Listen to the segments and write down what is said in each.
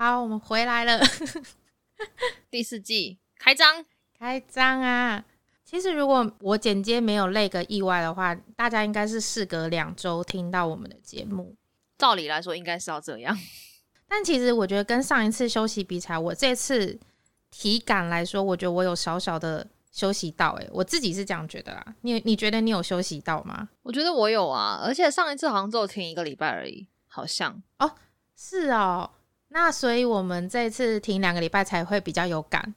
好，我们回来了，第四季开张，开张啊！其实如果我剪接没有那个意外的话，大家应该是事隔两周听到我们的节目。照理来说应该是要这样，但其实我觉得跟上一次休息比起来，我这次体感来说，我觉得我有小小的休息到。诶，我自己是这样觉得啦。你你觉得你有休息到吗？我觉得我有啊，而且上一次好像只有停一个礼拜而已，好像哦，是哦。那所以我们这次停两个礼拜才会比较有感，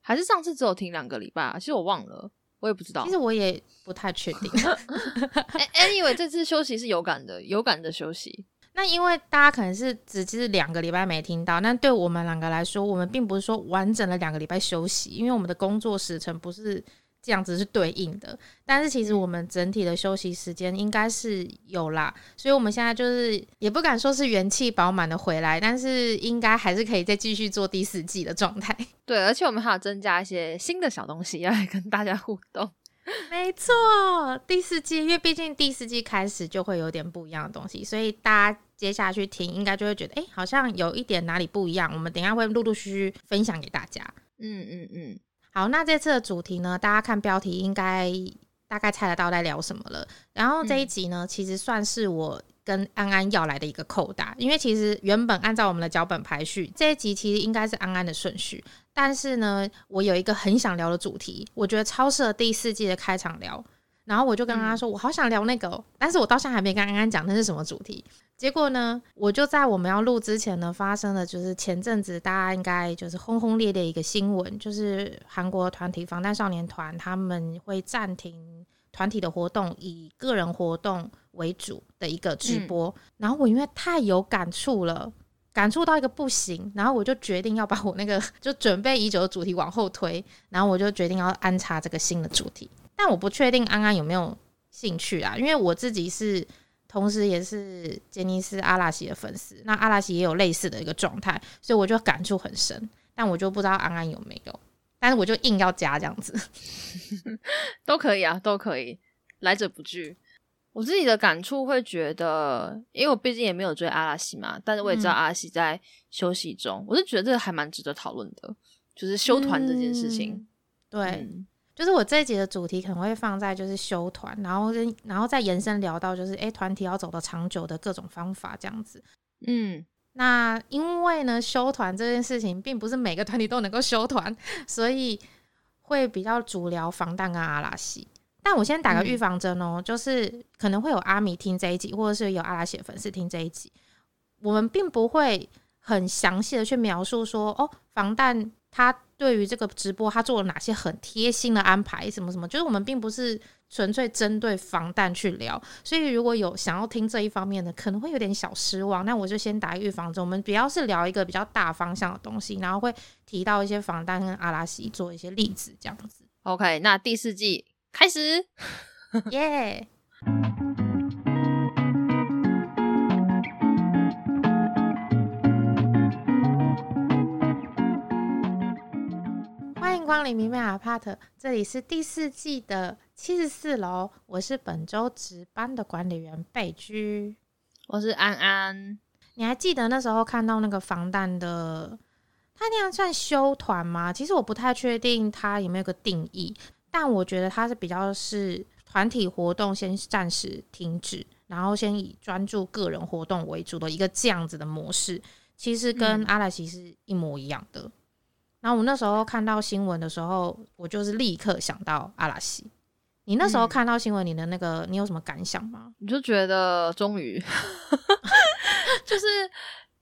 还是上次只有停两个礼拜？其实我忘了，我也不知道。其实我也不太确定。Anyway，这次休息是有感的，有感的休息。那因为大家可能是只是两个礼拜没听到，那对我们两个来说，我们并不是说完整的两个礼拜休息，因为我们的工作时程不是。这样子是对应的，但是其实我们整体的休息时间应该是有啦，所以我们现在就是也不敢说是元气饱满的回来，但是应该还是可以再继续做第四季的状态。对，而且我们还要增加一些新的小东西要来跟大家互动。没错，第四季，因为毕竟第四季开始就会有点不一样的东西，所以大家接下去听应该就会觉得，哎，好像有一点哪里不一样。我们等下会陆陆续续分享给大家。嗯嗯嗯。好，那这次的主题呢？大家看标题应该大概猜得到在聊什么了。然后这一集呢，其实算是我跟安安要来的一个扣打，因为其实原本按照我们的脚本排序，这一集其实应该是安安的顺序。但是呢，我有一个很想聊的主题，我觉得超适合第四季的开场聊。然后我就跟他说，我好想聊那个，但是我到现在还没跟安安讲那是什么主题。结果呢，我就在我们要录之前呢，发生了就是前阵子大家应该就是轰轰烈烈一个新闻，就是韩国团体防弹少年团他们会暂停团体的活动，以个人活动为主的一个直播。然后我因为太有感触了，感触到一个不行，然后我就决定要把我那个 就准备已久的主题往后推，然后我就决定要安插这个新的主题。但我不确定安安有没有兴趣啊，因为我自己是。同时，也是杰尼斯阿拉西的粉丝。那阿拉西也有类似的一个状态，所以我就感触很深。但我就不知道安安有没有，但是我就硬要加这样子，都可以啊，都可以，来者不拒。我自己的感触会觉得，因为我毕竟也没有追阿拉西嘛，但是我也知道阿拉西在休息中，我是觉得这个还蛮值得讨论的，就是休团这件事情。对。就是我这一集的主题可能会放在就是修团，然后跟然后再延伸聊到就是哎团体要走的长久的各种方法这样子。嗯，那因为呢修团这件事情并不是每个团体都能够修团，所以会比较主聊防弹跟阿拉西。但我先打个预防针哦，就是可能会有阿米听这一集，或者是有阿拉西的粉丝听这一集，我们并不会很详细的去描述说哦防弹。他对于这个直播，他做了哪些很贴心的安排？什么什么？就是我们并不是纯粹针对防弹去聊，所以如果有想要听这一方面的，可能会有点小失望。那我就先打预防针，我们主要是聊一个比较大方向的东西，然后会提到一些防弹跟阿拉西做一些例子，这样子。OK，那第四季开始，耶！光临明媚阿帕特，这里是第四季的七十四楼，我是本周值班的管理员贝居，我是安安。你还记得那时候看到那个防弹的，他那样算修团吗？其实我不太确定他有没有个定义，但我觉得他是比较是团体活动先暂时停止，然后先以专注个人活动为主的一个这样子的模式，其实跟阿莱奇是一模一样的。然后我那时候看到新闻的时候，我就是立刻想到阿拉西。你那时候看到新闻，你的那个你有什么感想吗？你就觉得终于，就是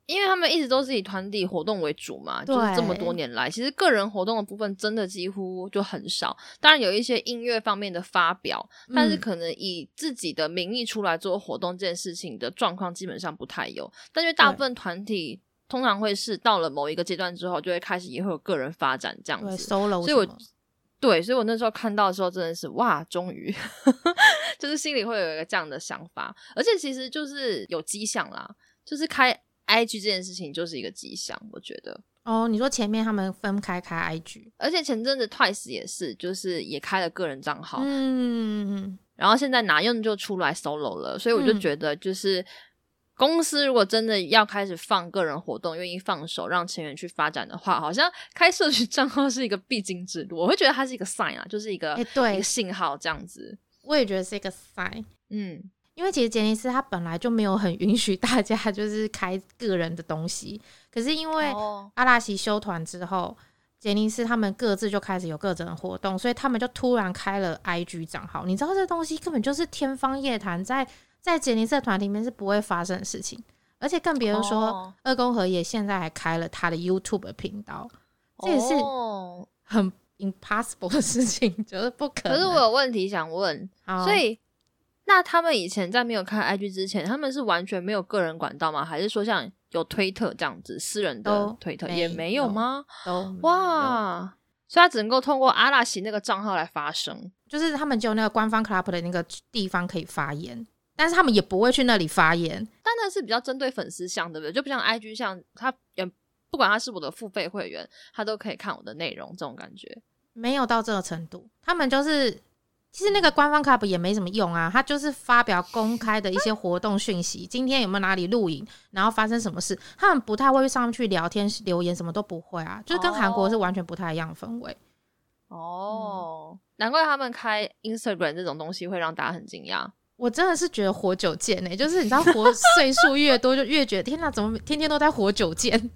因为他们一直都是以团体活动为主嘛，就是这么多年来，其实个人活动的部分真的几乎就很少。当然有一些音乐方面的发表，但是可能以自己的名义出来做活动这件事情的状况基本上不太有。但因为大部分团体。通常会是到了某一个阶段之后，就会开始也会有个人发展这样子。所以，我对，所以我那时候看到的时候，真的是哇，终于，就是心里会有一个这样的想法。而且，其实就是有迹象啦，就是开 IG 这件事情就是一个迹象，我觉得。哦，你说前面他们分开开 IG，而且前阵子 Twice 也是，就是也开了个人账号，嗯，然后现在拿用就出来 Solo 了，所以我就觉得就是。公司如果真的要开始放个人活动，愿意放手让成员去发展的话，好像开社群账号是一个必经之路。我会觉得它是一个 sign 啊，就是一个哎对一个信号这样子。我也觉得是一个 sign。嗯，因为其实杰尼斯他本来就没有很允许大家 就是开个人的东西，可是因为哦阿拉西休团之后，杰尼斯他们各自就开始有各自的活动，所以他们就突然开了 IG 账号。你知道这东西根本就是天方夜谭，在在杰尼斯的团里面是不会发生的事情，而且更别说哦二宫和也现在还开了他的 YouTube 频道，这也是哦很 impossible 的事情，就是不可能。可是我有问题想问，所以那他们以前在没有开 IG 之前，他们是完全没有个人管道吗？还是说像有推特这样子私人的推特没也没有有吗？都哇！所以他只能够通过阿拉西那个账号来发声。就是他们就有那个官方 club 的那个地方可以发言，但是他们也不会去那里发言。但那是比较针对粉丝向，对不对？就不像 IG 像他也不管他是我的付费会员，他都可以看我的内容，这种感觉。没有到这个程度，他们就是其实那个官方 club 也没什么用啊，他就是发表公开的一些活动讯息，今天有没有哪里露营，然后发生什么事，他们不太会上去聊天留言，什么都不会啊，就是跟韩国是完全不太一样的氛围。哦，难怪他们开 Instagram 这种东西会让大家很惊讶。我真的是觉得活久见呢、就是你知道活 岁数越多，就越觉得天哪，怎么天天都在活久见？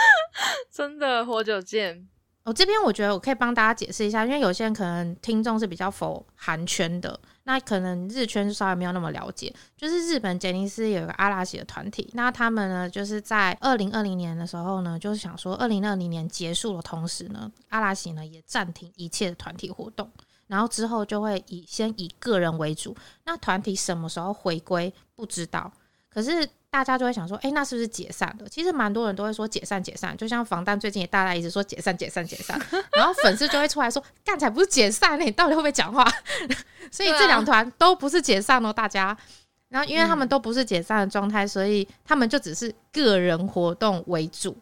真的，活久见。我、这边我觉得我可以帮大家解释一下，因为有些人可能听众是比较否韩圈的，那可能日圈稍微没有那么了解。就是日本杰尼斯有一个阿拉西的团体，那他们呢就是在二零二零年的时候呢，就是想说二零二零年结束的同时呢，阿拉西呢也暂停一切的团体活动，然后之后就会以先以个人为主。那团体什么时候回归不知道，可是大家就会想说，哎、那是不是解散了？其实蛮多人都会说解散解散，就像防弹最近也大家一直说解散解散解散，然后粉丝就会出来说，干才不是解散呢、你到底会不会讲话？所以这两团都不是解散哦，大家。然后因为他们嗯都不是解散的状态，所以他们就只是个人活动为主，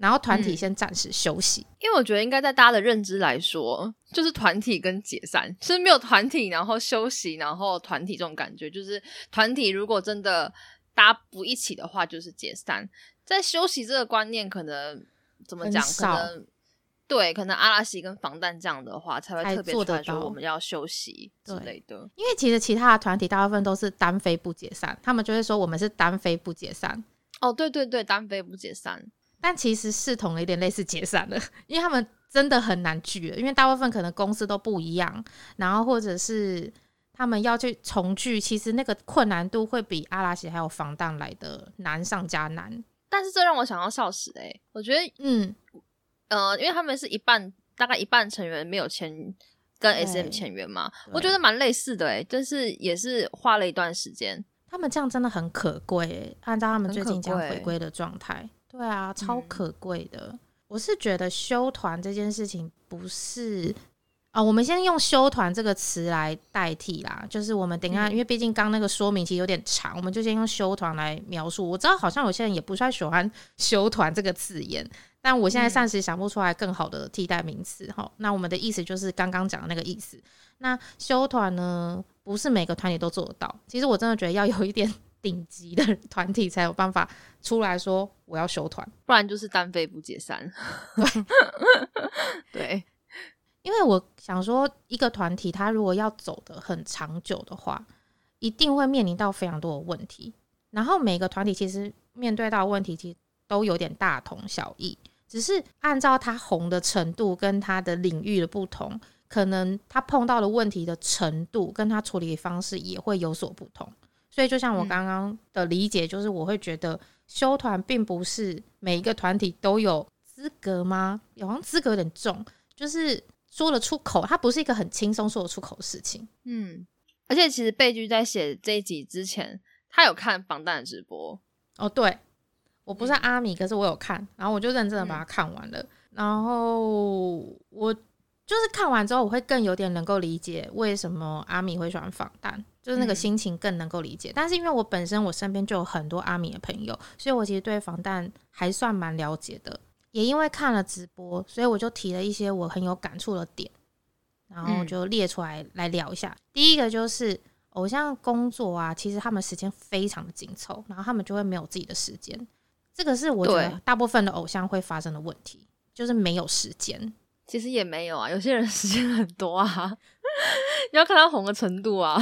然后团体嗯先暂时休息。因为我觉得应该在大家的认知来说，就是团体跟解散，就是没有团体，然后休息，然后团体这种感觉，就是团体如果真的大家不一起的话，就是解散。在休息这个观念，可能怎么讲？可能对，可能阿拉西跟防弹这样的话，才会特别得到我们要休息之对类的。因为其实其他的团体大部分都是单飞不解散，他们就会说我们是单飞不解散。哦，对对对，单飞不解散。但其实视同有点类似解散了，因为他们真的很难聚了，因为大部分可能公司都不一样，然后或者是他们要去重聚，其实那个困难度会比阿拉西还有防弹来的难上加难。但是这让我想到笑死哎、我觉得嗯，呃，因为他们是一半，大概一半成员没有签跟 SM 签约嘛，我觉得蛮类似的哎、但是也是花了一段时间。他们这样真的很可贵欸，按照他们最近这样很可贵回归的状态，对啊，超嗯可贵的。我是觉得修团这件事情不是啊、我们先用“修团”这个词来代替啦。就是我们等一下，嗯因为毕竟刚那个说明其实有点长，我们就先用“修团”来描述。我知道好像有些人也不太喜欢“修团”这个字眼，但我现在嗯暂时想不出来更好的替代名词哈。那我们的意思就是刚刚讲的那个意思。那修团呢，不是每个团体都做得到。其实我真的觉得要有一点顶级的团体才有办法出来说我要休团。不然就是单飞不解散。对，因为我想说，一个团体它如果要走得很长久的话，一定会面临到非常多的问题。然后每个团体其实面对到问题，其实都有点大同小异，只是按照它红的程度跟它的领域的不同，可能他碰到的问题的程度跟他处理方式也会有所不同。所以，就像我嗯刚刚的理解，就是我会觉得修团并不是每一个团体都有资格吗？好像资格有点重，就是说得出口，它不是一个很轻松说得出口的事情。嗯，而且其实贝居在写这一集之前，他有看防弹的直播，哦，对，我不是嗯阿米，可是我有看，然后我就认真的把它看完了。然后我就是看完之后，我会更有点能够理解为什么阿米会喜欢防弹，就是那个嗯心情更能够理解。但是因为我本身我身边就有很多阿米的朋友，所以我其实对防弹还算蛮了解的。也因为看了直播，所以我就提了一些我很有感触的点，然后嗯就列出来来聊一下。第一个就是偶像工作啊，其实他们时间非常的紧凑，然后他们就会没有自己的时间。这个是我觉得大部分的偶像会发生的问题，就是没有时间。其实也没有啊，有些人 时间很多啊，你要看他红的程度啊。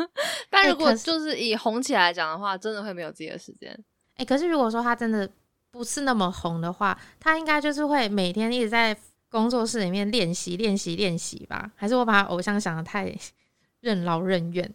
但如果就是以红起来讲的话，真的会没有自己的时间。哎，可是如果说他真的不是那么红的话，他应该就是会每天一直在工作室里面练习、练习、练习吧？还是我把偶像想的太 任劳任怨？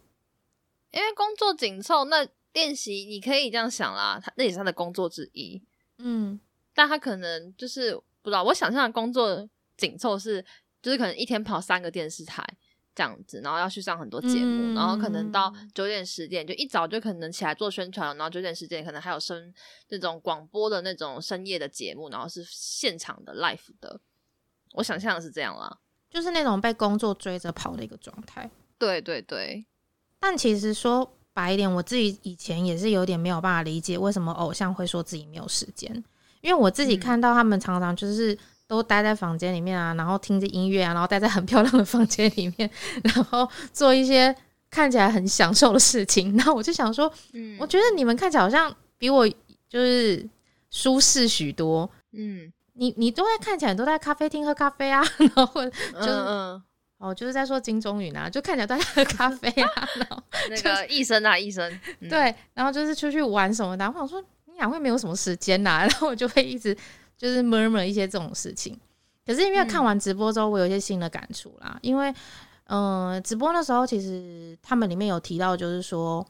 因为工作紧凑，那练习你可以这样想啦，他那也是他的工作之一。嗯，但他可能就是不知道，我想象的工作紧凑是，就是可能一天跑三个电视台这样子，然后要去上很多节目，然后可能到九点十点就一早就可能起来做宣传，然后九点十点可能还有深那种广播的那种深夜的节目，然后是现场的 live 的。我想象的是这样啦，就是那种被工作追着跑的一个状态。对对对。但其实说白一点，我自己以前也是有点没有办法理解为什么偶像会说自己没有时间，因为我自己看到他们常常就是都待在房间里面啊，然后听着音乐啊，然后待在很漂亮的房间里面，然后做一些看起来很享受的事情。然后我就想说，嗯，我觉得你们看起来好像比我就是舒适许多。嗯，你你都在看起来都在咖啡厅喝咖啡啊，然后就是。哦，就是在说金钟允啊，就看起来都在喝咖啡啊，然后 那个医生啊，医生对，然后就是出去玩什么的。我想说你俩会没有什么时间呐，然后我就会一直就是 murmur 一些这种事情。可是因为看完直播之后，我有一些新的感触啦。因为嗯，直播那时候其实他们里面有提到，就是说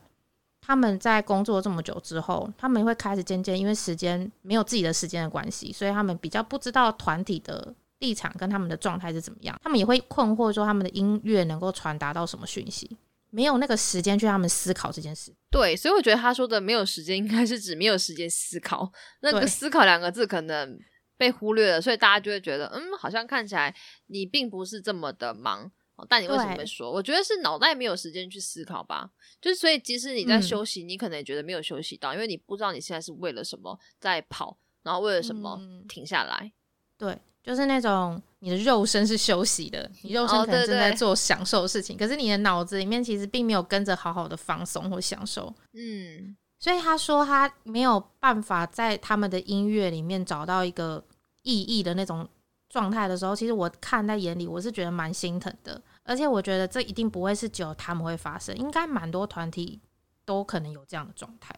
他们在工作这么久之后，他们会开始渐渐因为时间没有自己的时间的关系，所以他们比较不知道团体的。立场跟他们的状态是怎么样？他们也会困惑，说他们的音乐能够传达到什么讯息？没有那个时间去他们思考这件事。对，所以我觉得他说的没有时间，应该是指没有时间思考。那个“思考”两个字可能被忽略了，所以大家就会觉得，嗯，好像看起来你并不是这么的忙。但你为什么会说？我觉得是脑袋没有时间去思考吧。就是所以，即使你在休息，你可能也觉得没有休息到，因为你不知道你现在是为了什么在跑，然后为了什么停下来。对。就是那种你的肉身是休息的，你肉身可能正在做享受的事情，可是你的脑子里面其实并没有跟着好好的放松或享受。嗯，所以他说他没有办法在他们的音乐里面找到一个意义的那种状态的时候，其实我看在眼里，我是觉得蛮心疼的。而且我觉得这一定不会是只有他们会发生，应该蛮多团体都可能有这样的状态。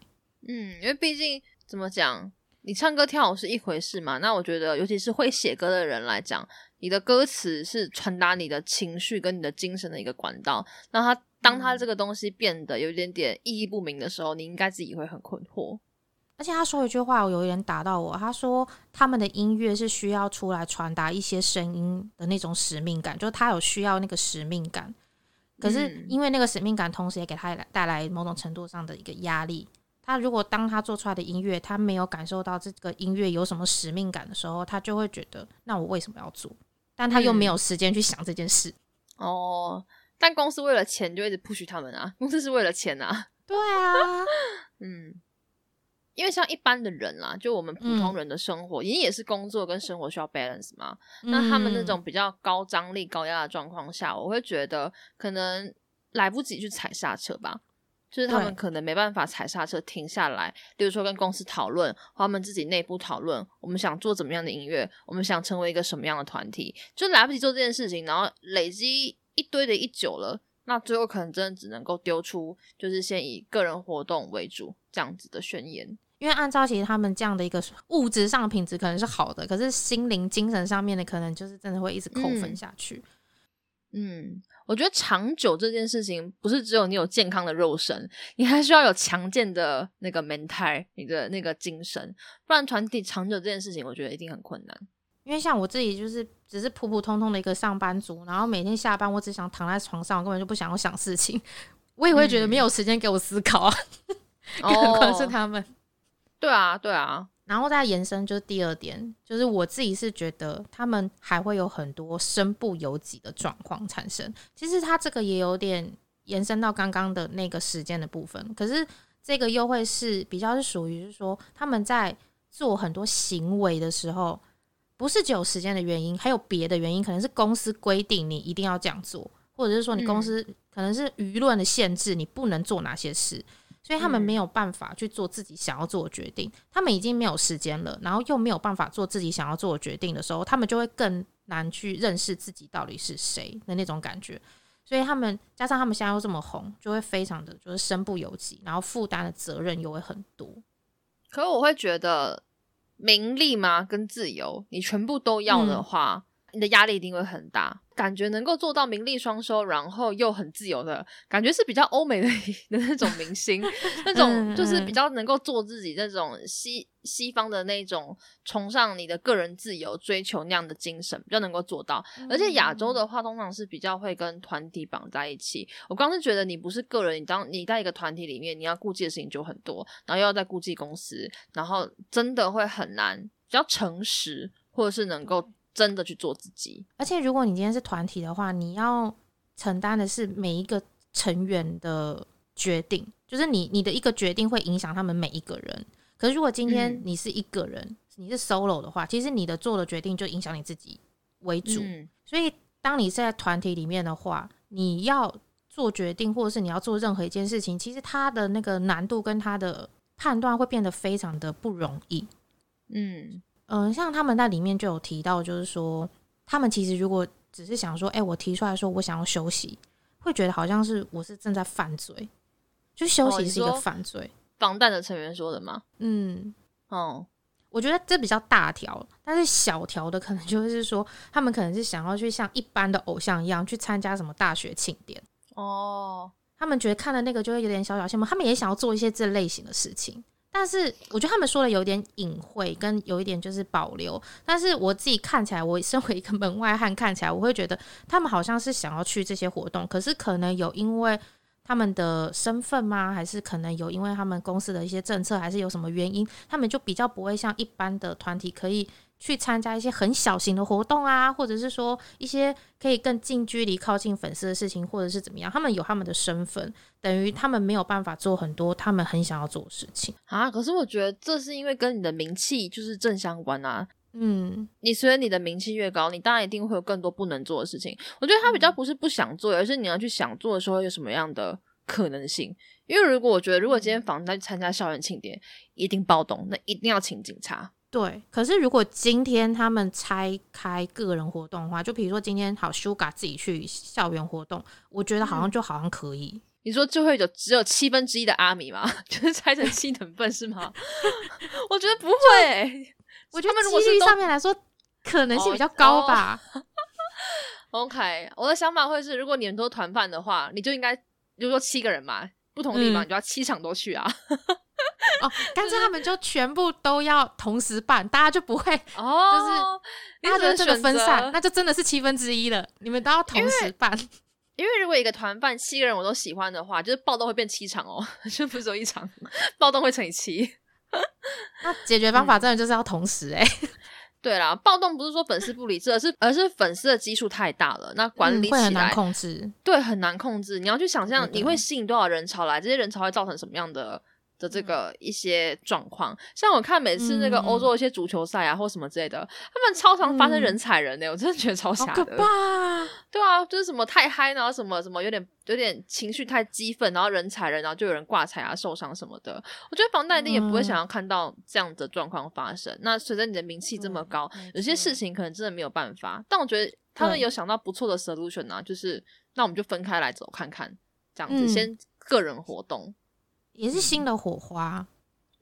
嗯，因为毕竟怎么讲？你唱歌跳舞是一回事嘛？那我觉得，尤其是会写歌的人来讲，你的歌词是传达你的情绪跟你的精神的一个管道。那他当他这个东西变得有一点点意义不明的时候，你应该自己会很困惑。而且他说一句话，我有点打到我。他说他们的音乐是需要出来传达一些声音的那种使命感，就是他有需要那个使命感。可是因为那个使命感，同时也给他带来某种程度上的一个压力。他如果当他做出来的音乐，他没有感受到这个音乐有什么使命感的时候，他就会觉得，那我为什么要做？但他又没有时间去想这件事。哦，但公司为了钱就一直 push 他们啊，公司是为了钱啊。对啊，嗯，因为像一般的人啦，就我们普通人的生活，也也是工作跟生活需要 balance 嘛。那他们那种比较高张力、高压的状况下，我会觉得可能来不及去踩刹车吧。就是他们可能没办法踩刹车停下来，比如说跟公司讨论，或他们自己内部讨论，我们想做怎么样的音乐，我们想成为一个什么样的团体，就来不及做这件事情，然后累积一堆的一久了，那最后可能真的只能够丢出，就是先以个人活动为主这样子的宣言。因为按照其实他们这样的一个物质上的品质可能是好的，可是心灵、精神上面的可能就是真的会一直扣分下去。嗯。我觉得长久这件事情不是只有你有健康的肉身，你还需要有强健的那个 mental，你的那个精神，不然团体长久这件事情，我觉得一定很困难。因为像我自己就是只是普普通通的一个上班族，然后每天下班我只想躺在床上，我根本就不想要想事情，我也会觉得没有时间给我思考啊。何况是他们。对啊，对啊。然后再延伸，就是第二点，就是我自己是觉得他们还会有很多身不由己的状况产生。其实他这个也有点延伸到刚刚的那个时间的部分，可是这个又会是比较是属于是说他们在做很多行为的时候，不是只有时间的原因，还有别的原因，可能是公司规定你一定要这样做。或者是说你公司可能是舆论的限制，你不能做哪些事，所以他们没有办法去做自己想要做的决定。他们已经没有时间了，然后又没有办法做自己想要做的决定的时候，他们就会更难去认识自己到底是谁的那种感觉。所以他们加上他们现在又这么红，就会非常的就是身不由己，然后负担的责任又会很多。可我会觉得名利嘛，跟自由，你全部都要的话。你的压力一定会很大，感觉能够做到名利双收，然后又很自由的感觉是比较欧美的 的那种明星，那种就是比较能够做自己，那种西西方的那种崇尚你的个人自由、追求那样的精神，比较能够做到。而且亚洲的话，通常是比较会跟团体绑在一起。我刚是觉得你不是个人，你当你在一个团体里面，你要顾忌的事情就很多，然后又要在顾忌公司，然后真的会很难，比较诚实，或者是能够。真的去做自己，而且如果你今天是团体的话，你要承担的是每一个成员的决定，就是你你的一个决定会影响他们每一个人。可是如果今天你是一个人，你是 solo 的话，其实你的做的决定就影响你自己为主。所以当你在团体里面的话，你要做决定，或者是你要做任何一件事情，其实它的那个难度跟它的判断会变得非常的不容易。嗯。嗯，像他们在里面就有提到，就是说，他们其实如果只是想说，哎，我提出来说我想要休息，会觉得好像是我是正在犯罪，就休息是一个犯罪。防弹的成员说的吗？嗯，哦，我觉得这比较大条，但是小条的可能就是说，他们可能是想要去像一般的偶像一样去参加什么大学庆典哦，他们觉得看了那个就会有点小小羡慕，他们也想要做一些这类型的事情。但是我觉得他们说的有点隐晦，跟有一点就是保留。但是我自己看起来，我身为一个门外汉看起来，我会觉得他们好像是想要去这些活动，可是可能有因为他们的身份吗？还是可能有因为他们公司的一些政策，还是有什么原因，他们就比较不会像一般的团体可以。去参加一些很小型的活动啊，或者是说一些可以更近距离靠近粉丝的事情，或者是怎么样？他们有他们的身份，等于他们没有办法做很多他们很想要做的事情啊。可是我觉得这是因为跟你的名气就是正相关啊。嗯，你随着你的名气越高，你当然一定会有更多不能做的事情。我觉得他比较不是不想做，而是你要去想做的时候有什么样的可能性。因为如果我觉得，如果今天房子去参加校园庆典，一定暴动，那一定要请警察。对，可是如果今天他们拆开个人活动的话，就比如说今天好 Sugar 自己去校园活动，我觉得好像就好像可以。你说就会有只有七分之一的阿米吗？就是拆成七等份是吗？我觉得不会，我觉得几率上面来说可能性比较高吧。OK，我的想法会是，如果你们都团饭的话，你就应该，比如说七个人嘛，不同地方你就要七场都去啊。哦，干脆他们就全部都要同时办，大家就不会 哦，就是大家这个分散，那就真的是七分之一了。你们都要同时办，因为如果一个团办七个人我都喜欢的话，就是暴动会变七场哦，就不是说一场暴动会乘以七。那解决方法真的就是要同时哎。对啦，暴动不是说粉丝不理智，而是而是粉丝的基数太大了，那管理起来很难控制。对，很难控制。你要去想象，你会吸引多少人潮来，这些人潮会造成什么样的？的这个一些状况，像我看每次那个欧洲一些足球赛啊，或什么之类的，他们超常发生人踩人的，我真的觉得超吓的。对啊，就是什么太嗨，然后什么什么有点有点情绪太激愤，然后人踩人，然后就有人挂彩啊、受伤什么的。我觉得房贷一定也不会想要看到这样的状况发生。那随着你的名气这么高，有些事情可能真的没有办法。但我觉得他们有想到不错的 solution 啊，就是那我们就分开来走看看，这样子先个人活动。也是新的火花，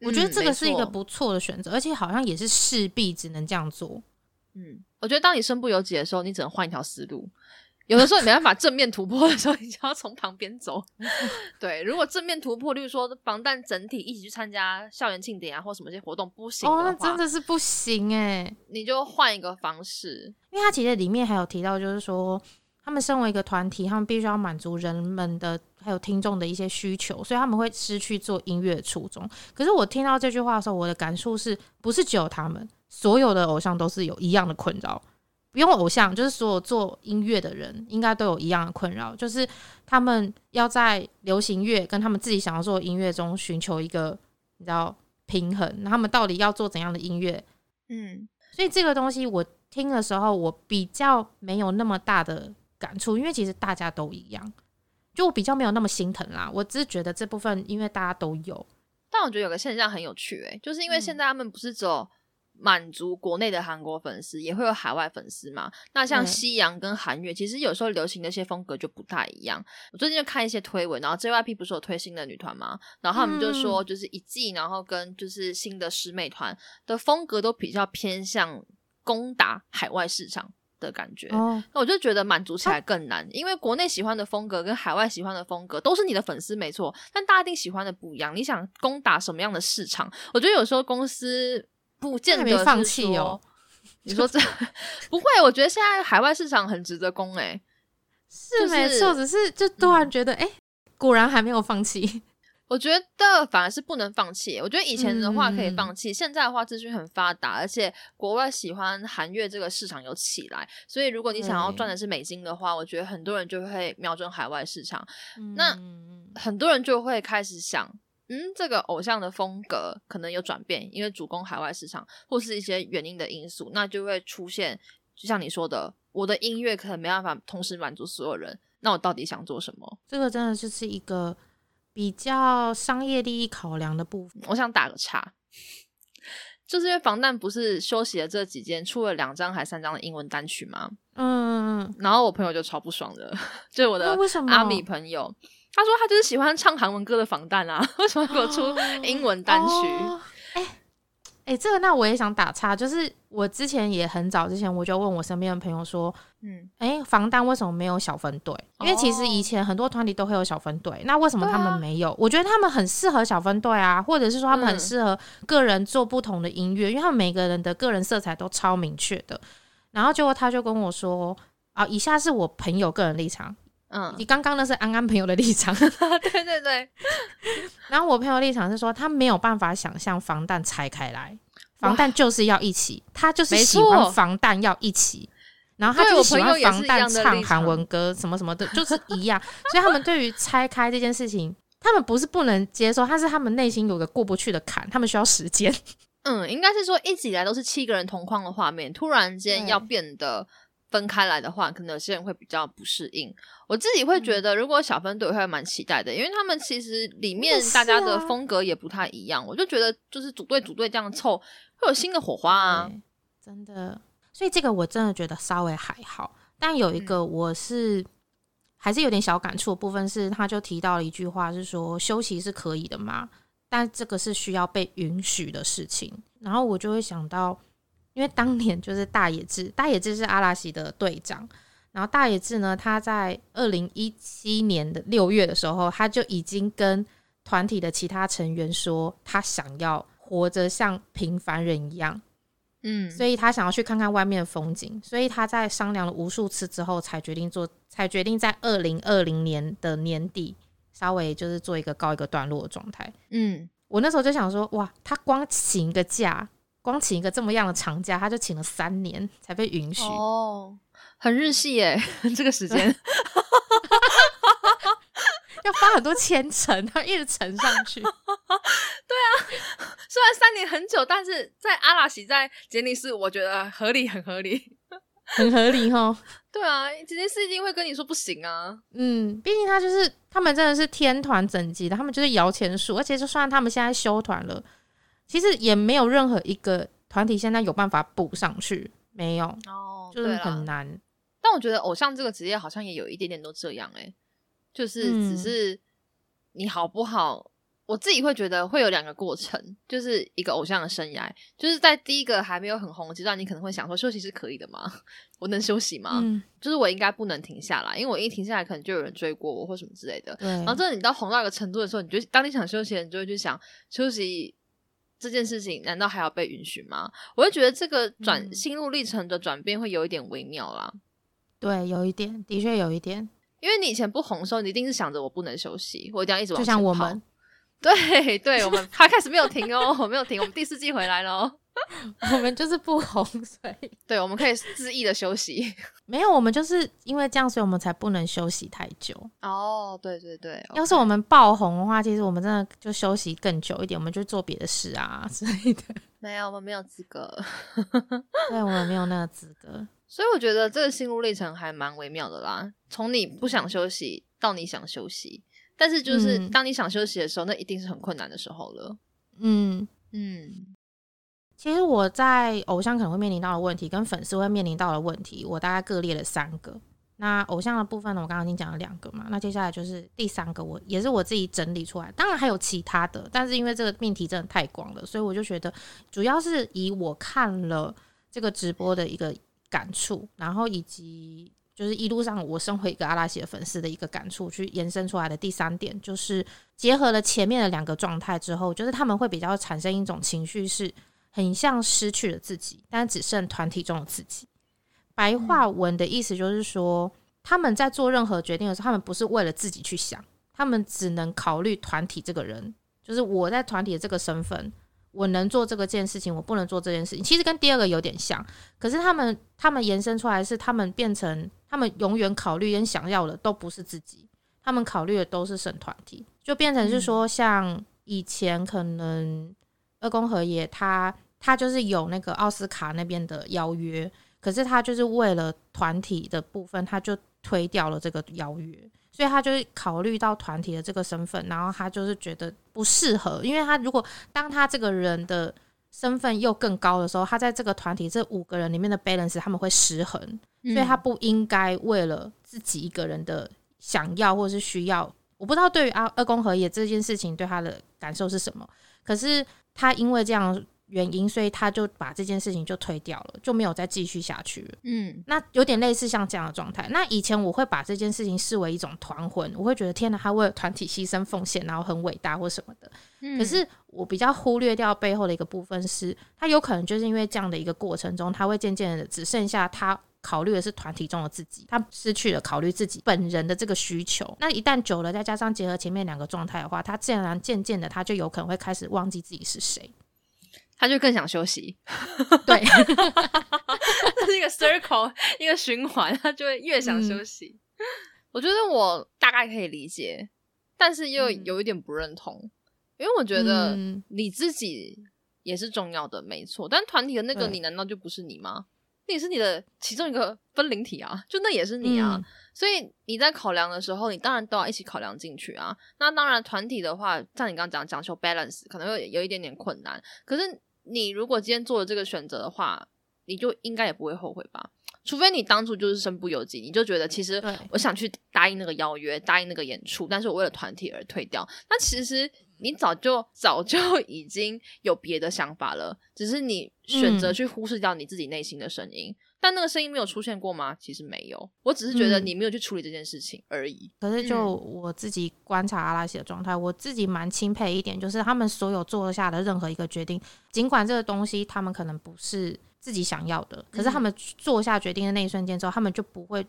我觉得这个是一个不错的选择，而且好像也是势必只能这样做。嗯，我觉得当你身不由己的时候，你只能换一条思路。有的时候你没办法正面突破的时候，你就要从旁边走。对，如果正面突破，例如说防弹整体一起去参加校园庆典啊，或什么些活动不行哦，那真的是不行哎，你就换一个方式。因为他其实里面还有提到，就是说。他们身为一个团体，他们必须要满足人们的还有听众的一些需求，所以他们会失去做音乐的初衷。可是我听到这句话的时候，我的感触是不是只有他们？所有的偶像都是有一样的困扰，不用偶像，就是所有做音乐的人应该都有一样的困扰，就是他们要在流行乐跟他们自己想要做的音乐中寻求一个你知道平衡。他们到底要做怎样的音乐？嗯，所以这个东西我听的时候，我比较没有那么大的。感触，因为其实大家都一样，就我比较没有那么心疼啦。我只是觉得这部分，因为大家都有，但我觉得有个现象很有趣，诶，就是因为现在他们不是只有。满足国内的韩国粉丝，也会有海外粉丝嘛？那像西洋跟韩乐，其实有时候流行的一些风格就不太一样。我最近就看一些推文，然后 JYP 不是有推新的女团吗？然后他们就说，就是一季，然后跟就是新的师妹团的风格都比较偏向攻打海外市场的感觉。那我就觉得满足起来更难，因为国内喜欢的风格跟海外喜欢的风格都是你的粉丝没错，但大家一定喜欢的不一样。你想攻打什么样的市场？我觉得有时候公司。不见得放弃哦。你说这 不会？我觉得现在海外市场很值得攻哎，是没错，只是就突然觉得哎，果然还没有放弃。我觉得反而是不能放弃。我觉得以前的话可以放弃，现在的话资讯很发达，而且国外喜欢韩乐这个市场有起来，所以如果你想要赚的是美金的话，我觉得很多人就会瞄准海外市场。那很多人就会开始想。嗯，这个偶像的风格可能有转变，因为主攻海外市场或是一些原因的因素，那就会出现，就像你说的，我的音乐可能没办法同时满足所有人，那我到底想做什么？这个真的就是一个比较商业利益考量的部分。我想打个岔，就是因为防弹不是休息了这几天，出了两张还三张的英文单曲吗？嗯嗯，然后我朋友就超不爽的，就是我的阿米朋友。他说他就是喜欢唱韩文歌的防弹啊，为什么给我出英文单曲？哎哎，这个那我也想打岔，就是我之前也很早之前我就问我身边的朋友说，嗯，哎，防弹为什么没有小分队？因为其实以前很多团体都会有小分队，那为什么他们没有？我觉得他们很适合小分队啊，或者是说他们很适合个人做不同的音乐，因为他们每个人的个人色彩都超明确的。然后结果他就跟我说，啊，以下是我朋友个人立场。嗯，你刚刚那是安安朋友的立场，对 对对。然后我朋友立场是说，他没有办法想象防弹拆开来，防弹就是要一起，他就是喜欢防弹要一起，然后他就喜欢防弹唱韩文歌什么什么的，就是一样。所以他们对于拆开这件事情，他们不是不能接受，他是他们内心有个过不去的坎，他们需要时间。嗯，应该是说一直以来都是七个人同框的画面，突然间要变得。分开来的话，可能有些人会比较不适应。我自己会觉得，如果小分队会蛮期待的，因为他们其实里面大家的风格也不太一样。我就觉得，就是组队组队这样凑，会有新的火花啊！真的，所以这个我真的觉得稍微还好。但有一个我是还是有点小感触的部分是，他就提到了一句话，是说休息是可以的嘛，但这个是需要被允许的事情。然后我就会想到。因为当年就是大野智，大野智是阿拉西的队长。然后大野智呢，他在二零一七年的六月的时候，他就已经跟团体的其他成员说，他想要活着像平凡人一样。嗯，所以他想要去看看外面的风景。所以他在商量了无数次之后，才决定做，才决定在二零二零年的年底，稍微就是做一个告一个段落的状态。嗯，我那时候就想说，哇，他光请一个假。光请一个这么样的长假，他就请了三年才被允许哦，很日系耶，这个时间 要花很多千层，他一直乘上去。对啊，虽然三年很久，但是在阿拉西在杰尼斯，我觉得合理，很合理，很合理哈。对啊，杰尼斯一定会跟你说不行啊。嗯，毕竟他就是他们真的是天团整级的，他们就是摇钱树，而且就算他们现在休团了。其实也没有任何一个团体现在有办法补上去，没有哦，就是很难。但我觉得偶像这个职业好像也有一点点都这样哎，就是只是你好不好，我自己会觉得会有两个过程，就是一个偶像的生涯，就是在第一个还没有很红的阶段，你可能会想说休息是可以的吗？我能休息吗？就是我应该不能停下来，因为我一停下来可能就有人追过我或什么之类的。然后，真的你到红到一个程度的时候，你就当你想休息，你就会去想休息。这件事情难道还要被允许吗？我就觉得这个转心路历程的转变会有一点微妙啦。对，有一点，的确有一点。因为你以前不红的时候，你一定是想着我不能休息，我一定要一直往就像我们，对，对，我们他开始没有停哦，我没有停，我们第四季回来了。我们就是不红，所以 对，我们可以恣意的休息。没有，我们就是因为这样，所以我们才不能休息太久。哦，对对对，要是我们爆红的话，其实我们真的就休息更久一点，我们就做别的事啊之类的。没有，我们没有资格。对，我们没有那个资格。所以我觉得这个心路历程还蛮微妙的啦。从你不想休息到你想休息，但是就是当你想休息的时候，那一定是很困难的时候了。嗯嗯。其实我在偶像可能会面临到的问题，跟粉丝会面临到的问题，我大概各列了三个。那偶像的部分呢，我刚刚已经讲了两个嘛。那接下来就是第三个，我也是我自己整理出来。当然还有其他的，但是因为这个命题真的太广了，所以我就觉得主要是以我看了这个直播的一个感触，然后以及就是一路上我身为一个阿拉西的粉丝的一个感触，去延伸出来的第三点，就是结合了前面的两个状态之后，就是他们会比较产生一种情绪是。很像失去了自己，但只剩团体中的自己。白话文的意思就是说，他们在做任何决定的时候，他们不是为了自己去想，他们只能考虑团体这个人，就是我在团体的这个身份，我能做这个件事情，我不能做这件事情。其实跟第二个有点像，可是他们他们延伸出来是，他们变成他们永远考虑跟想要的都不是自己，他们考虑的都是省团体，就变成是说，像以前可能。二宫和也，他他就是有那个奥斯卡那边的邀约，可是他就是为了团体的部分，他就推掉了这个邀约，所以他就是考虑到团体的这个身份，然后他就是觉得不适合，因为他如果当他这个人的身份又更高的时候，他在这个团体这五个人里面的 balance 他们会失衡，所以他不应该为了自己一个人的想要或者是需要，我不知道对于阿二宫和也这件事情对他的感受是什么，可是。他因为这样原因，所以他就把这件事情就推掉了，就没有再继续下去了。嗯，那有点类似像这样的状态。那以前我会把这件事情视为一种团魂，我会觉得天哪，他为了团体牺牲奉献，然后很伟大或什么的。可是我比较忽略掉背后的一个部分是，他有可能就是因为这样的一个过程中，他会渐渐的只剩下他考虑的是团体中的自己，他失去了考虑自己本人的这个需求。那一旦久了，再加上结合前面两个状态的话，他自然渐渐的他就有可能会开始忘记自己是谁，他就更想休息。对，这是一个 circle，一个循环，他就会越想休息。我觉得我大概可以理解，但是又有一点不认同，因为我觉得你自己也是重要的，没错。但团体的那个你，难道就不是你吗？那也是你的其中一个分灵体啊，就那也是你啊，所以你在考量的时候，你当然都要一起考量进去啊。那当然，团体的话，像你刚刚讲讲求 balance，可能会有一点点困难。可是你如果今天做了这个选择的话，你就应该也不会后悔吧？除非你当初就是身不由己，你就觉得其实我想去答应那个邀约，答应那个演出，但是我为了团体而退掉。那其实。你早就早就 已经有别的想法了，只是你选择去忽视掉你自己内心的声音。但那个声音没有出现过吗？其实没有，我只是觉得你没有去处理这件事情而已。可是就我自己观察阿拉西的状态，我自己蛮钦佩一点，就是他们所有做下的任何一个决定，尽管这个东西他们可能不是自己想要的，可是他们做下决定的那一瞬间之后，他们就不会。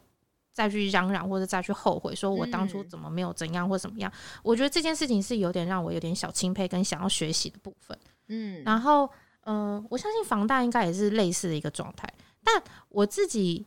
再去嚷嚷或者再去后悔，说我当初怎么没有怎样或怎么样？我觉得这件事情是有点让我有点小钦佩跟想要学习的部分。嗯，然后呃，我相信房贷应该也是类似的一个状态，但我自己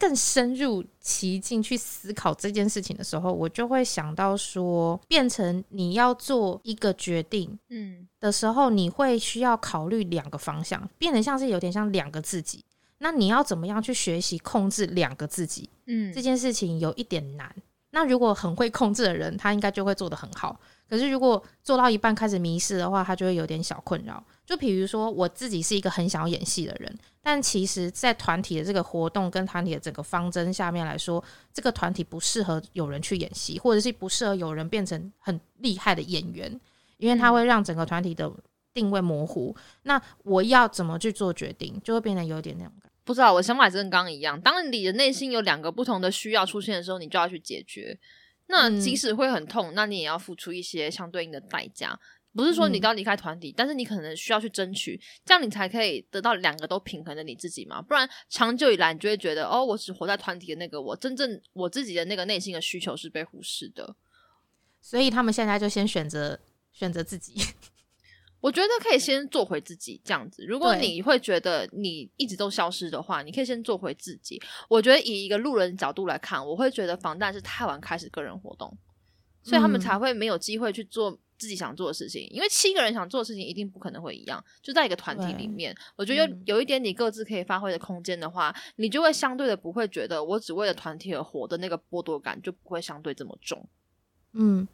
更深入其境去思考这件事情的时候，我就会想到说，变成你要做一个决定，嗯的时候，你会需要考虑两个方向，变得像是有点像两个自己。那你要怎么样去学习控制两个自己？嗯，这件事情有一点难。那如果很会控制的人，他应该就会做得很好。可是如果做到一半开始迷失的话，他就会有点小困扰。就比如说，我自己是一个很想要演戏的人，但其实，在团体的这个活动跟团体的整个方针下面来说，这个团体不适合有人去演戏，或者是不适合有人变成很厉害的演员，因为他会让整个团体的定位模糊。那我要怎么去做决定，就会变得有点那种。不知道，我想法跟刚刚一样。当你的内心有两个不同的需要出现的时候，你就要去解决。那即使会很痛，那你也要付出一些相对应的代价。不是说你都要离开团体，但是你可能需要去争取，这样你才可以得到两个都平衡的你自己嘛。不然长久以来，你就会觉得哦，我只活在团体的那个我，真正我自己的那个内心的需求是被忽视的。所以他们现在就先选择选择自己。我觉得可以先做回自己这样子。如果你会觉得你一直都消失的话，你可以先做回自己。我觉得以一个路人角度来看，我会觉得防弹是太晚开始个人活动，所以他们才会没有机会去做自己想做的事情，因为七个人想做的事情一定不可能会一样。就在一个团体里面，我觉得有一点你各自可以发挥的空间的话，你就会相对的不会觉得我只为了团体而活的那个剥夺感就不会相对这么重。嗯，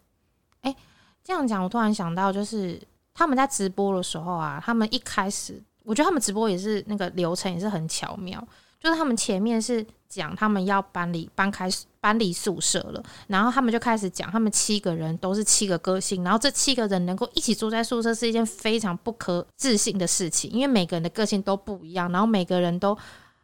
哎，这样讲，我突然想到，就是他们在直播的时候啊，他们一开始，我觉得他们直播也是那个流程也是很巧妙。就是他们前面是讲他们要搬离搬开搬离宿舍了，然后他们就开始讲他们七个人都是七个个性，然后这七个人能够一起住在宿舍是一件非常不可置信的事情，因为每个人的个性都不一样，然后每个人都